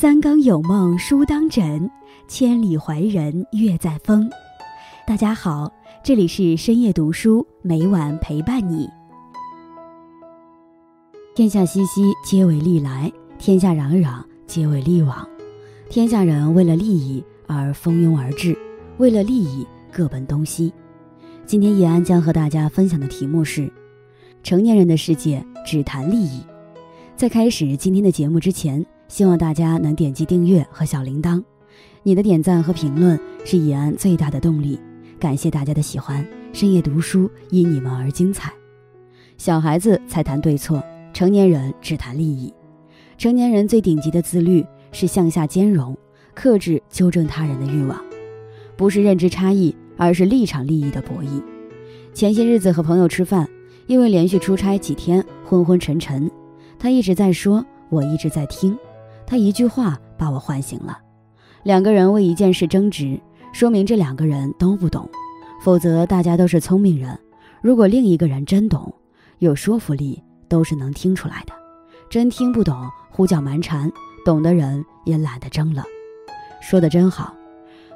三更有梦书当枕，千里怀人月在风。大家好，这里是深夜读书，每晚陪伴你。天下熙熙，皆为利来；天下攘攘，皆为利往。天下人为了利益而蜂拥而至，为了利益各奔东西。今天叶安将和大家分享的题目是：成年人的世界只谈利益。在开始今天的节目之前。希望大家能点击订阅和小铃铛，你的点赞和评论是以安最大的动力。感谢大家的喜欢，深夜读书因你们而精彩。小孩子才谈对错，成年人只谈利益。成年人最顶级的自律是向下兼容，克制纠正他人的欲望，不是认知差异，而是立场利益的博弈。前些日子和朋友吃饭，因为连续出差几天昏昏沉沉，他一直在说，我一直在听。他一句话把我唤醒了。两个人为一件事争执，说明这两个人都不懂。否则，大家都是聪明人。如果另一个人真懂，有说服力，都是能听出来的。真听不懂，胡搅蛮缠，懂的人也懒得争了。说的真好。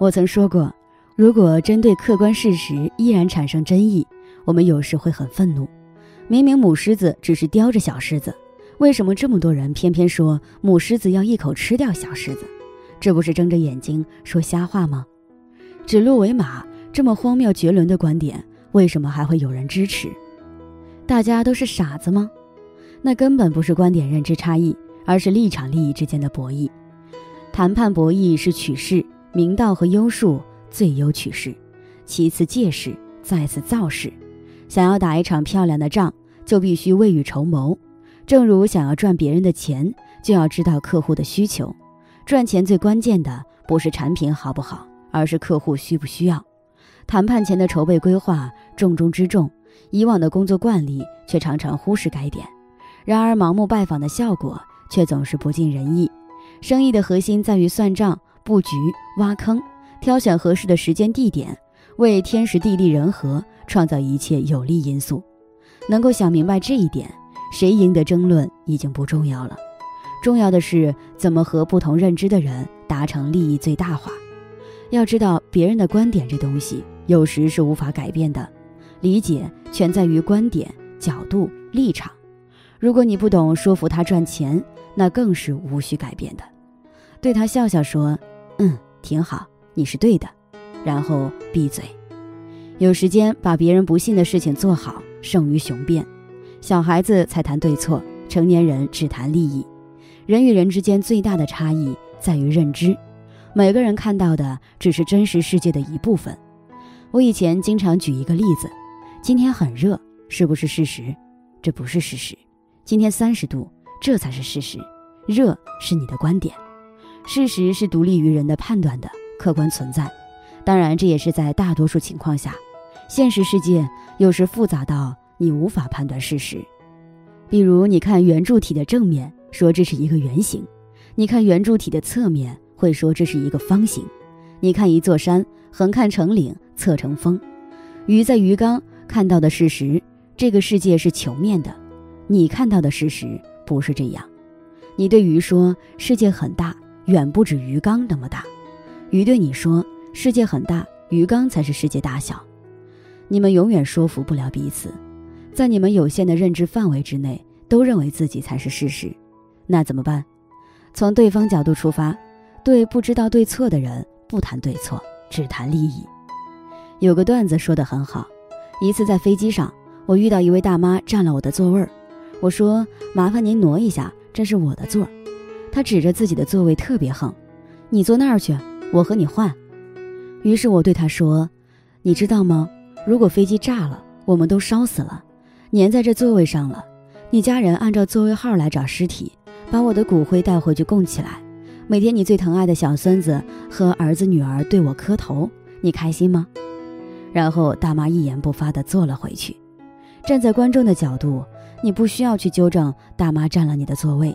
我曾说过，如果针对客观事实依然产生争议，我们有时会很愤怒。明明母狮子只是叼着小狮子。为什么这么多人偏偏说母狮子要一口吃掉小狮子？这不是睁着眼睛说瞎话吗？指鹿为马这么荒谬绝伦的观点，为什么还会有人支持？大家都是傻子吗？那根本不是观点认知差异，而是立场利益之间的博弈。谈判博弈是取势，明道和优术最优取势，其次借势，再次造势。想要打一场漂亮的仗，就必须未雨绸缪。正如想要赚别人的钱，就要知道客户的需求。赚钱最关键的不是产品好不好，而是客户需不需要。谈判前的筹备规划重中之重，以往的工作惯例却常常忽视该点。然而，盲目拜访的效果却总是不尽人意。生意的核心在于算账、布局、挖坑，挑选合适的时间地点，为天时地利人和创造一切有利因素。能够想明白这一点。谁赢得争论已经不重要了，重要的是怎么和不同认知的人达成利益最大化。要知道，别人的观点这东西有时是无法改变的，理解全在于观点、角度、立场。如果你不懂说服他赚钱，那更是无需改变的。对他笑笑说：“嗯，挺好，你是对的。”然后闭嘴。有时间把别人不信的事情做好，胜于雄辩。小孩子才谈对错，成年人只谈利益。人与人之间最大的差异在于认知，每个人看到的只是真实世界的一部分。我以前经常举一个例子：今天很热，是不是事实？这不是事实。今天三十度，这才是事实。热是你的观点，事实是独立于人的判断的客观存在。当然，这也是在大多数情况下。现实世界有时复杂到。你无法判断事实，比如你看圆柱体的正面，说这是一个圆形；你看圆柱体的侧面，会说这是一个方形。你看一座山，横看成岭，侧成峰。鱼在鱼缸看到的事实，这个世界是球面的；你看到的事实不是这样。你对鱼说世界很大，远不止鱼缸那么大；鱼对你说世界很大，鱼缸才是世界大小。你们永远说服不了彼此。在你们有限的认知范围之内，都认为自己才是事实，那怎么办？从对方角度出发，对不知道对错的人不谈对错，只谈利益。有个段子说的很好：一次在飞机上，我遇到一位大妈占了我的座位儿，我说：“麻烦您挪一下，这是我的座儿。”她指着自己的座位特别横：“你坐那儿去，我和你换。”于是我对她说：“你知道吗？如果飞机炸了，我们都烧死了。”粘在这座位上了，你家人按照座位号来找尸体，把我的骨灰带回去供起来。每天你最疼爱的小孙子和儿子女儿对我磕头，你开心吗？然后大妈一言不发地坐了回去。站在观众的角度，你不需要去纠正大妈占了你的座位，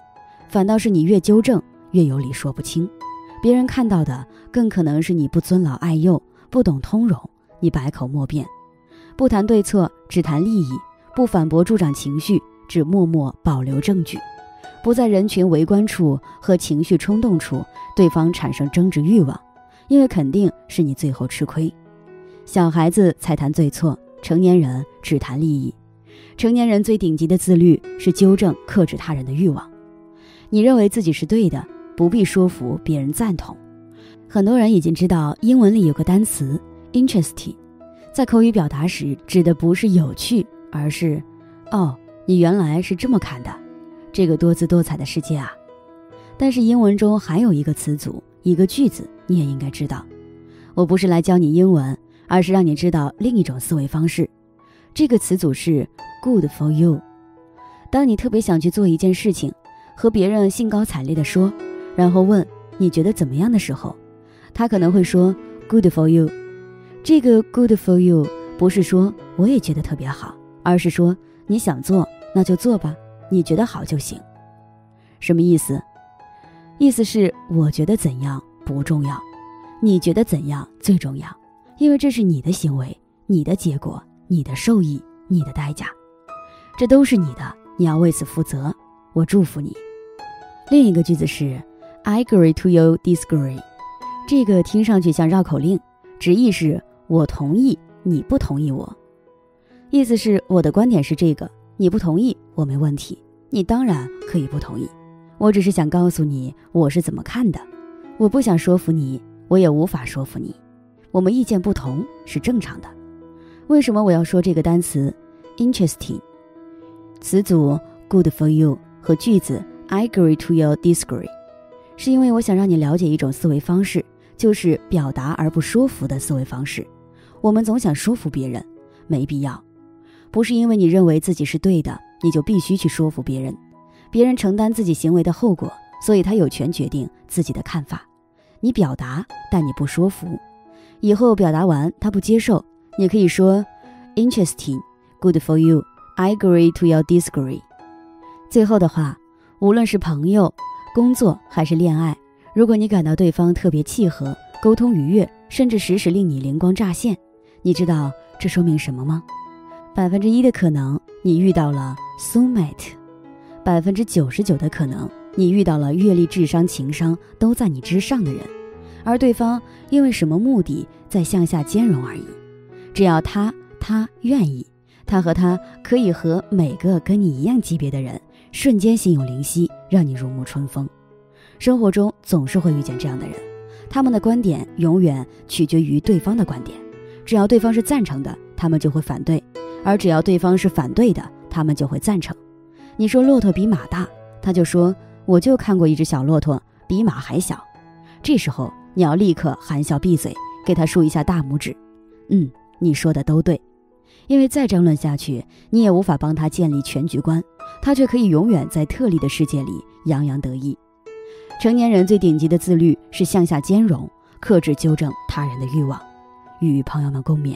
反倒是你越纠正越有理说不清。别人看到的更可能是你不尊老爱幼，不懂通融，你百口莫辩，不谈对错，只谈利益。不反驳助长情绪，只默默保留证据。不在人群围观处和情绪冲动处，对方产生争执欲望，因为肯定是你最后吃亏。小孩子才谈对错，成年人只谈利益。成年人最顶级的自律是纠正、克制他人的欲望。你认为自己是对的，不必说服别人赞同。很多人已经知道，英文里有个单词 “interesting”，在口语表达时指的不是有趣，而是“哦，你原来是这么看的”。这个多姿多彩的世界啊！但是英文中还有一个词组、一个句子，你也应该知道。我不是来教你英文，而是让你知道另一种思维方式。这个词组是 “good for you”。当你特别想去做一件事情，和别人兴高采烈地说，然后问你觉得怎么样的时候，他可能会说 “good for you”。这个 “good for you” 不是说我也觉得特别好，而是说你想做，那就做吧。你觉得好就行，什么意思？意思是我觉得怎样不重要，你觉得怎样最重要，因为这是你的行为、你的结果、你的受益、你的代价，这都是你的，你要为此负责。我祝福你。另一个句子是 I agree to you disagree，这个听上去像绕口令，直译是我同意，你不同意我，意思是我的观点是这个。你不同意，我没问题。你当然可以不同意，我只是想告诉你我是怎么看的。我不想说服你，我也无法说服你。我们意见不同是正常的。为什么我要说这个单词？Interesting。词组 good for you 和句子 I agree to your disagree，是因为我想让你了解一种思维方式，就是表达而不说服的思维方式。我们总想说服别人，没必要。不是因为你认为自己是对的，你就必须去说服别人。别人承担自己行为的后果，所以他有权决定自己的看法。你表达，但你不说服。以后表达完他不接受，你可以说：“Interesting, good for you. I agree to your disagree。”最后的话，无论是朋友、工作还是恋爱，如果你感到对方特别契合、沟通愉悦，甚至时时令你灵光乍现，你知道这说明什么吗？百分之一的可能，你遇到了 soulmate；百分之九十九的可能，你遇到了阅历、智商、情商都在你之上的人，而对方因为什么目的在向下兼容而已。只要他他愿意，他和他可以和每个跟你一样级别的人瞬间心有灵犀，让你如沐春风。生活中总是会遇见这样的人，他们的观点永远取决于对方的观点，只要对方是赞成的，他们就会反对。而只要对方是反对的，他们就会赞成。你说骆驼比马大，他就说我就看过一只小骆驼比马还小。这时候你要立刻含笑闭嘴，给他竖一下大拇指。嗯，你说的都对，因为再争论下去，你也无法帮他建立全局观，他却可以永远在特例的世界里洋洋得意。成年人最顶级的自律是向下兼容，克制纠正他人的欲望。与朋友们共勉。